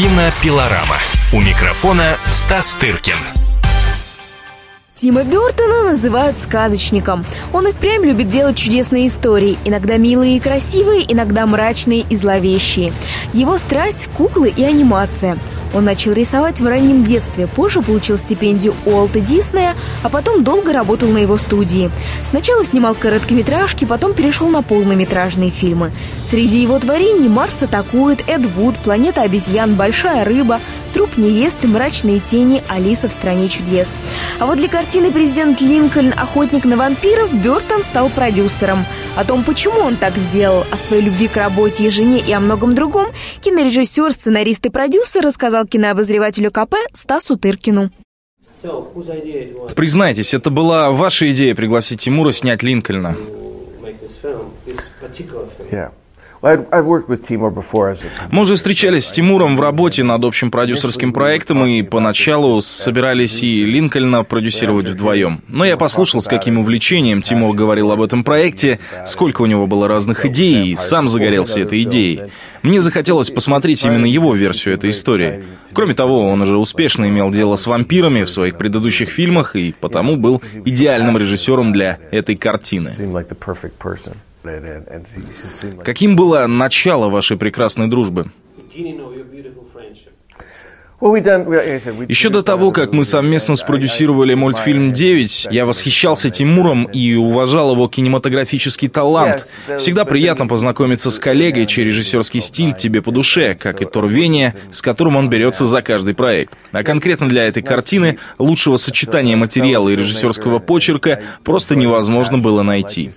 Кинопилорама. У микрофона Стас Тыркин. Тима Бертона называют сказочником. Он и впрямь любит делать чудесные истории, иногда милые и красивые, иногда мрачные и зловещие. Его страсть – куклы и анимация. Он начал рисовать в раннем детстве, позже получил стипендию Уолта Диснея, а потом долго работал на его студии. Сначала снимал короткометражки, потом перешел на полнометражные фильмы. Среди его творений «Марс атакует», «Эд Вуд», «Планета обезьян», «Большая рыба», «Труп невесты», «Мрачные тени», «Алиса в стране чудес». А вот для картины «Президент Линкольн. Охотник на вампиров» Бертон стал продюсером. О том, почему он так сделал, о своей любви к работе и жене и о многом другом, кинорежиссер, сценарист и продюсер рассказал кинообозревателю КП Стасу Тыркину. Признайтесь, это была ваша идея пригласить Тимура снять Линкольна? Yeah. Мы уже встречались с Тимуром в работе над общим продюсерским проектом и поначалу собирались и Линкольна продюсировать вдвоем. Но я послушал, с каким увлечением Тимур говорил об этом проекте, сколько у него было разных идей, и сам загорелся этой идеей. Мне захотелось посмотреть именно его версию этой истории. Кроме того, он уже успешно имел дело с вампирами в своих предыдущих фильмах и потому был идеальным режиссером для этой картины. Каким было начало вашей прекрасной дружбы? Еще до того, как мы совместно спродюсировали мультфильм «9», я восхищался Тимуром и уважал его кинематографический талант. Всегда приятно познакомиться с коллегой, чей режиссерский стиль тебе по душе, как и то рвение, с которым он берется за каждый проект. А конкретно для этой картины лучшего сочетания материала и режиссерского почерка просто невозможно было найти.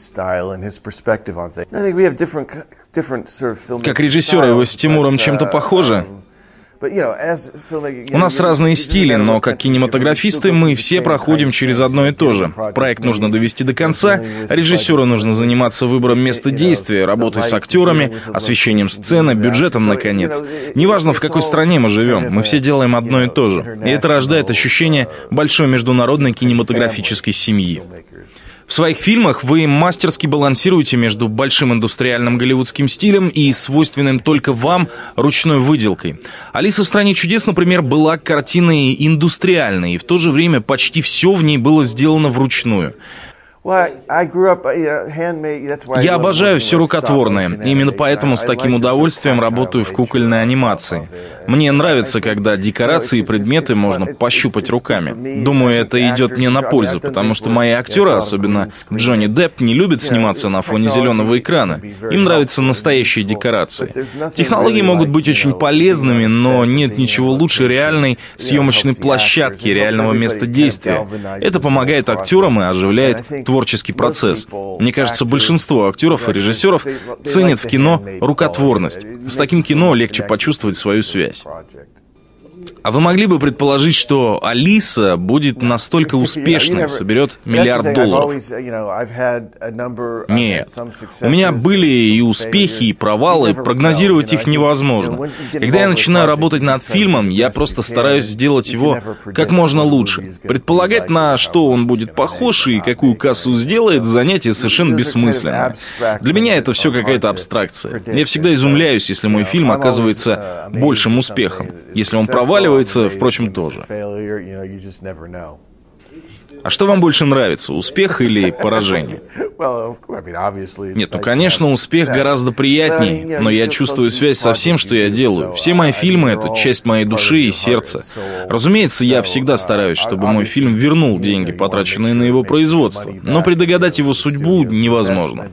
Как режиссеры вы с Тимуром чем-то похожи? У нас разные стили, но как кинематографисты мы все проходим через одно и то же. Проект нужно довести до конца, режиссеру нужно заниматься выбором места действия, работой с актерами, освещением сцены, бюджетом, наконец. Неважно, в какой стране мы живем, мы все делаем одно и то же. И это рождает ощущение большой международной кинематографической семьи. В своих фильмах вы мастерски балансируете между большим индустриальным голливудским стилем и свойственным только вам ручной выделкой. «Алиса в стране чудес», например, была картиной индустриальной, и в то же время почти все в ней было сделано вручную. Я обожаю все рукотворное. Именно поэтому с таким удовольствием работаю в кукольной анимации. Мне нравится, когда декорации и предметы можно пощупать руками. Думаю, это идет мне на пользу, потому что мои актеры, особенно Джонни Депп, не любят сниматься на фоне зеленого экрана. Им нравятся настоящие декорации. Технологии могут быть очень полезными, но нет ничего лучше реальной съемочной площадки, реального места действия. Это помогает актерам и оживляет творческий процесс. Мне кажется, большинство актеров и режиссеров ценят в кино рукотворность. С таким кино легче почувствовать свою связь. А вы могли бы предположить, что Алиса будет настолько успешной, соберет миллиард долларов? Нет. У меня были и успехи, и провалы, прогнозировать их невозможно. Когда я начинаю работать над фильмом, я просто стараюсь сделать его как можно лучше. Предполагать, на что он будет похож и какую кассу сделает, занятие совершенно бессмысленное. Для меня это все какая-то абстракция. Я всегда изумляюсь, если мой фильм оказывается большим успехом. Если он проваливается, проваливается, впрочем, тоже. А что вам больше нравится, успех или поражение? Нет, ну, конечно, успех гораздо приятнее, но я чувствую связь со всем, что я делаю. Все мои фильмы — это часть моей души и сердца. Разумеется, я всегда стараюсь, чтобы мой фильм вернул деньги, потраченные на его производство, но предугадать его судьбу невозможно.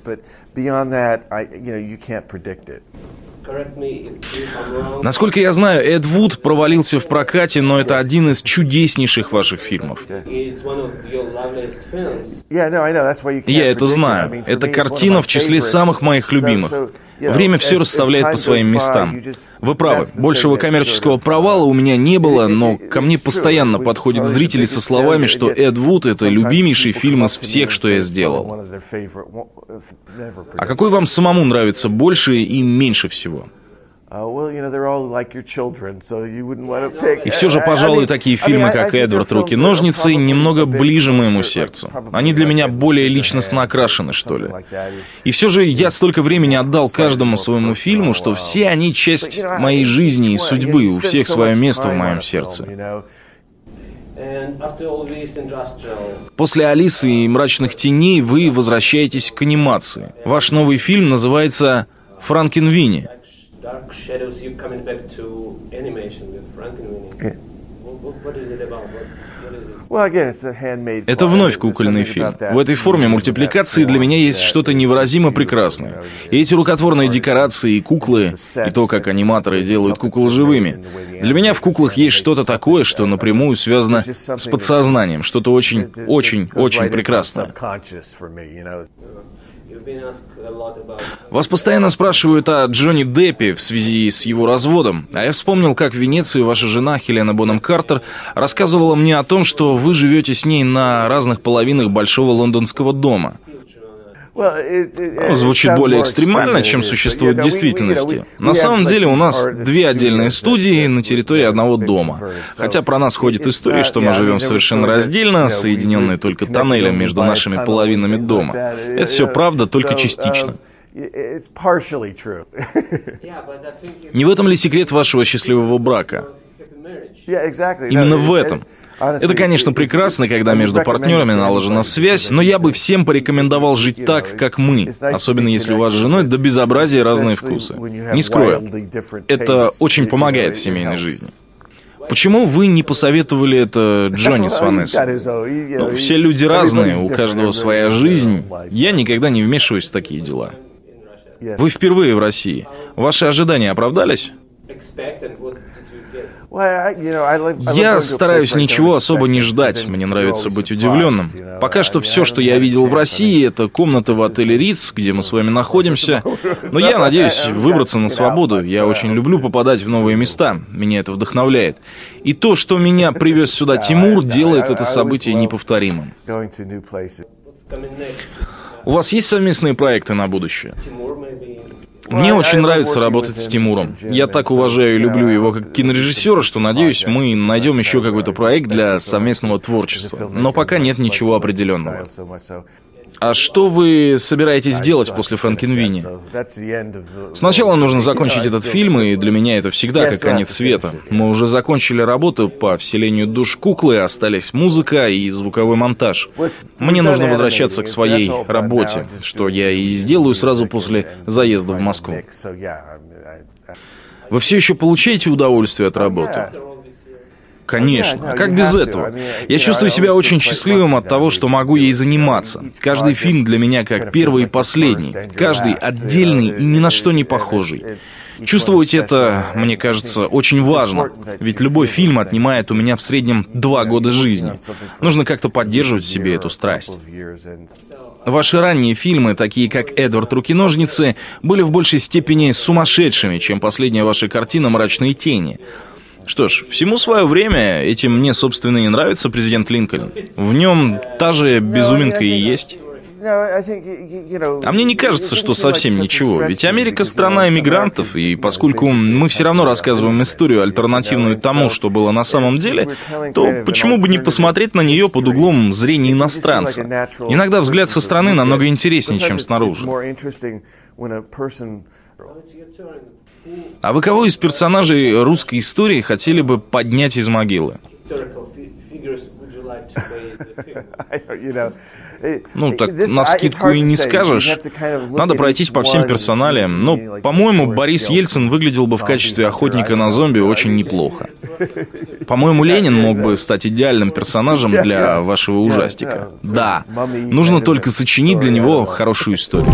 Насколько я знаю, Эд Вуд провалился в прокате, но это один из чудеснейших ваших фильмов. Я это знаю. Это картина в числе самых моих любимых. Время все расставляет по своим местам. Вы правы, большего коммерческого провала у меня не было, но ко мне постоянно подходят зрители со словами, что Эд Вуд — это любимейший фильм из всех, что я сделал. А какой вам самому нравится больше и меньше всего? И все же, пожалуй, такие фильмы, как «Эдвард. Руки-ножницы» немного ближе моему сердцу. Они для меня более личностно окрашены, что ли. И все же я столько времени отдал каждому своему фильму, что все они часть моей жизни и судьбы, у всех свое место в моем сердце. После «Алисы» и «Мрачных теней» вы возвращаетесь к анимации. Ваш новый фильм называется «Франкенвини». Dark Shadows, you coming back to animation with Frankenweenie. Yeah. Это вновь кукольный фильм. В этой форме мультипликации для меня есть что-то невыразимо прекрасное. И эти рукотворные декорации и куклы, и то, как аниматоры делают кукол живыми. Для меня в куклах есть что-то такое, что напрямую связано с подсознанием, что-то очень, очень, очень прекрасное. Вас постоянно спрашивают о Джонни Деппе в связи с его разводом, а я вспомнил, как в Венеции ваша жена Хелена Боном Картер рассказывала мне о том, что вы живете с ней на разных половинах большого лондонского дома. Звучит более экстремально, чем существует в действительности. На самом деле у нас две отдельные студии на территории одного дома. Хотя про нас ходит история, что мы живем совершенно раздельно, соединенные только тоннелем между нашими половинами дома. Это все правда, только частично. Не в этом ли секрет вашего счастливого брака? Именно в этом. Это, конечно, прекрасно, когда между партнерами наложена связь, но я бы всем порекомендовал жить так, как мы, особенно если у вас с женой до безобразия разные вкусы. Не скрою, это очень помогает в семейной жизни. Почему вы не посоветовали это Джонни с Ванессой? Ну, все люди разные, у каждого своя жизнь. Я никогда не вмешиваюсь в такие дела. Вы впервые в России. Ваши ожидания оправдались? Я стараюсь ничего особо не ждать, мне нравится быть удивленным. Пока что все, что я видел в России, это комната в отеле Риц, где мы с вами находимся. Но я надеюсь выбраться на свободу. Я очень люблю попадать в новые места, меня это вдохновляет. И то, что меня привез сюда Тимур, делает это событие неповторимым. У вас есть совместные проекты на будущее? Мне очень нравится работать с Тимуром. Я так уважаю и люблю его как кинорежиссера, что надеюсь, мы найдем еще какой-то проект для совместного творчества. Но пока нет ничего определенного. А что вы собираетесь делать после Франкенвини? Сначала нужно закончить этот фильм, и для меня это всегда как конец света. Мы уже закончили работу по вселению душ куклы, остались музыка и звуковой монтаж. Мне нужно возвращаться к своей работе, что я и сделаю сразу после заезда в Москву. Вы все еще получаете удовольствие от работы? Конечно, а как без этого? Я чувствую себя очень счастливым от того, что могу ей заниматься. Каждый фильм для меня как первый и последний. Каждый отдельный и ни на что не похожий. Чувствовать это, мне кажется, очень важно, ведь любой фильм отнимает у меня в среднем два года жизни. Нужно как-то поддерживать в себе эту страсть. Ваши ранние фильмы, такие как «Эдвард. Руки-ножницы», были в большей степени сумасшедшими, чем последняя ваша картина «Мрачные тени». Что ж, всему свое время, этим мне, собственно, и нравится президент Линкольн. В нем та же безуминка и есть. А мне не кажется, что совсем ничего, ведь Америка страна иммигрантов, и поскольку мы все равно рассказываем историю, альтернативную тому, что было на самом деле, то почему бы не посмотреть на нее под углом зрения иностранца? Иногда взгляд со стороны намного интереснее, чем снаружи. А вы кого из персонажей русской истории хотели бы поднять из могилы? Ну, так на скидку и не скажешь. Надо пройтись по всем персоналиям. Но, по-моему, Борис Ельцин выглядел бы в качестве охотника на зомби очень неплохо. По-моему, Ленин мог бы стать идеальным персонажем для вашего ужастика. Да, нужно только сочинить для него хорошую историю.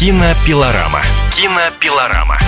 Кинопилорама. Кинопилорама.